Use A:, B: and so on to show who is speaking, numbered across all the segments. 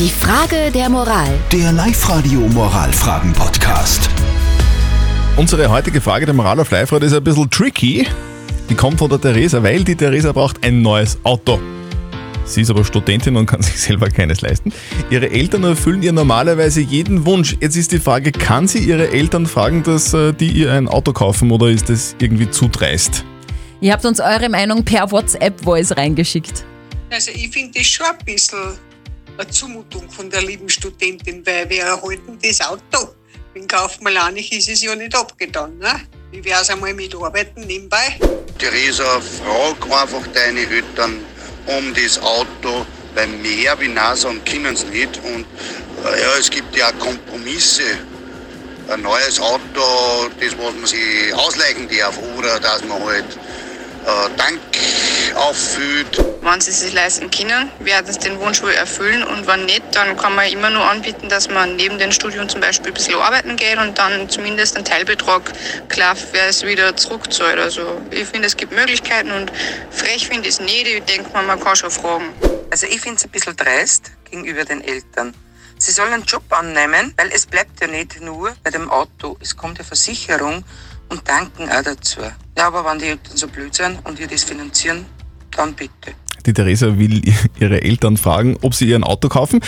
A: Die Frage der Moral.
B: Der Live-Radio Moralfragen-Podcast.
C: Unsere heutige Frage der Moral auf Live-Radio ist ein bisschen tricky. Die kommt von der Theresa, weil die Theresa braucht ein neues Auto. Sie ist aber Studentin und kann sich selber keines leisten. Ihre Eltern erfüllen ihr normalerweise jeden Wunsch. Jetzt ist die Frage, kann sie ihre Eltern fragen, dass äh, die ihr ein Auto kaufen oder ist das irgendwie zu dreist?
D: Ihr habt uns eure Meinung per WhatsApp-Voice reingeschickt.
E: Also ich finde das schon ein bisschen eine Zumutung von der lieben Studentin, weil wir erhalten das Auto. Wenn kauft auch nicht, ist es ja nicht abgetan. Ne? Wie wäre es einmal mit Arbeiten nebenbei?
F: Theresa, frag einfach deine Eltern um das Auto, weil mehr wie sagen können sie nicht. Und äh, ja, es gibt ja Kompromisse. Ein neues Auto, das was man sich ausleihen darf, oder dass man halt äh, Dank auffüllt.
G: Wenn sie sich leisten können, werden sie den Wunsch wohl erfüllen und wenn nicht, dann kann man immer nur anbieten, dass man neben dem Studium zum Beispiel ein bisschen arbeiten geht und dann zumindest einen Teilbetrag klar wer es wieder zurückzahlt. Also ich finde, es gibt Möglichkeiten und frech finde ich es nicht. Ich denke mal, man kann schon fragen.
H: Also ich finde es ein bisschen dreist gegenüber den Eltern. Sie sollen einen Job annehmen, weil es bleibt ja nicht nur bei dem Auto. Es kommt ja Versicherung und Danken auch dazu. Ja, aber wenn die Eltern so blöd sind und wir das finanzieren, dann bitte.
C: Die Theresa will ihre Eltern fragen, ob sie ihr ein Auto kaufen.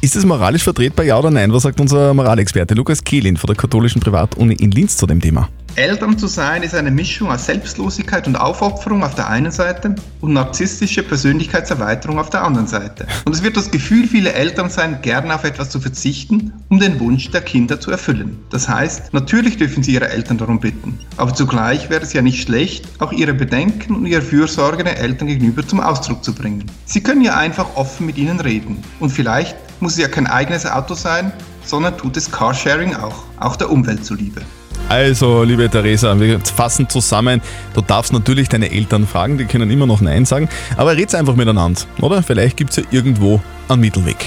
C: Ist das moralisch vertretbar, ja oder nein? Was sagt unser Moralexperte Lukas Kehlin von der katholischen Privatuni in Linz zu dem Thema?
I: Eltern zu sein ist eine Mischung aus Selbstlosigkeit und Aufopferung auf der einen Seite und narzisstische Persönlichkeitserweiterung auf der anderen Seite. Und es wird das Gefühl vieler Eltern sein, gerne auf etwas zu verzichten, um den Wunsch der Kinder zu erfüllen. Das heißt, natürlich dürfen sie ihre Eltern darum bitten, aber zugleich wäre es ja nicht schlecht, auch ihre Bedenken und ihre Fürsorge den Eltern gegenüber zum Ausdruck zu bringen. Sie können ja einfach offen mit ihnen reden und vielleicht muss es ja kein eigenes Auto sein, sondern tut es Carsharing auch, auch der Umwelt zuliebe.
C: Also, liebe Theresa, wir fassen zusammen. Du darfst natürlich deine Eltern fragen, die können immer noch Nein sagen, aber red's einfach miteinander, oder? Vielleicht gibt's ja irgendwo einen Mittelweg.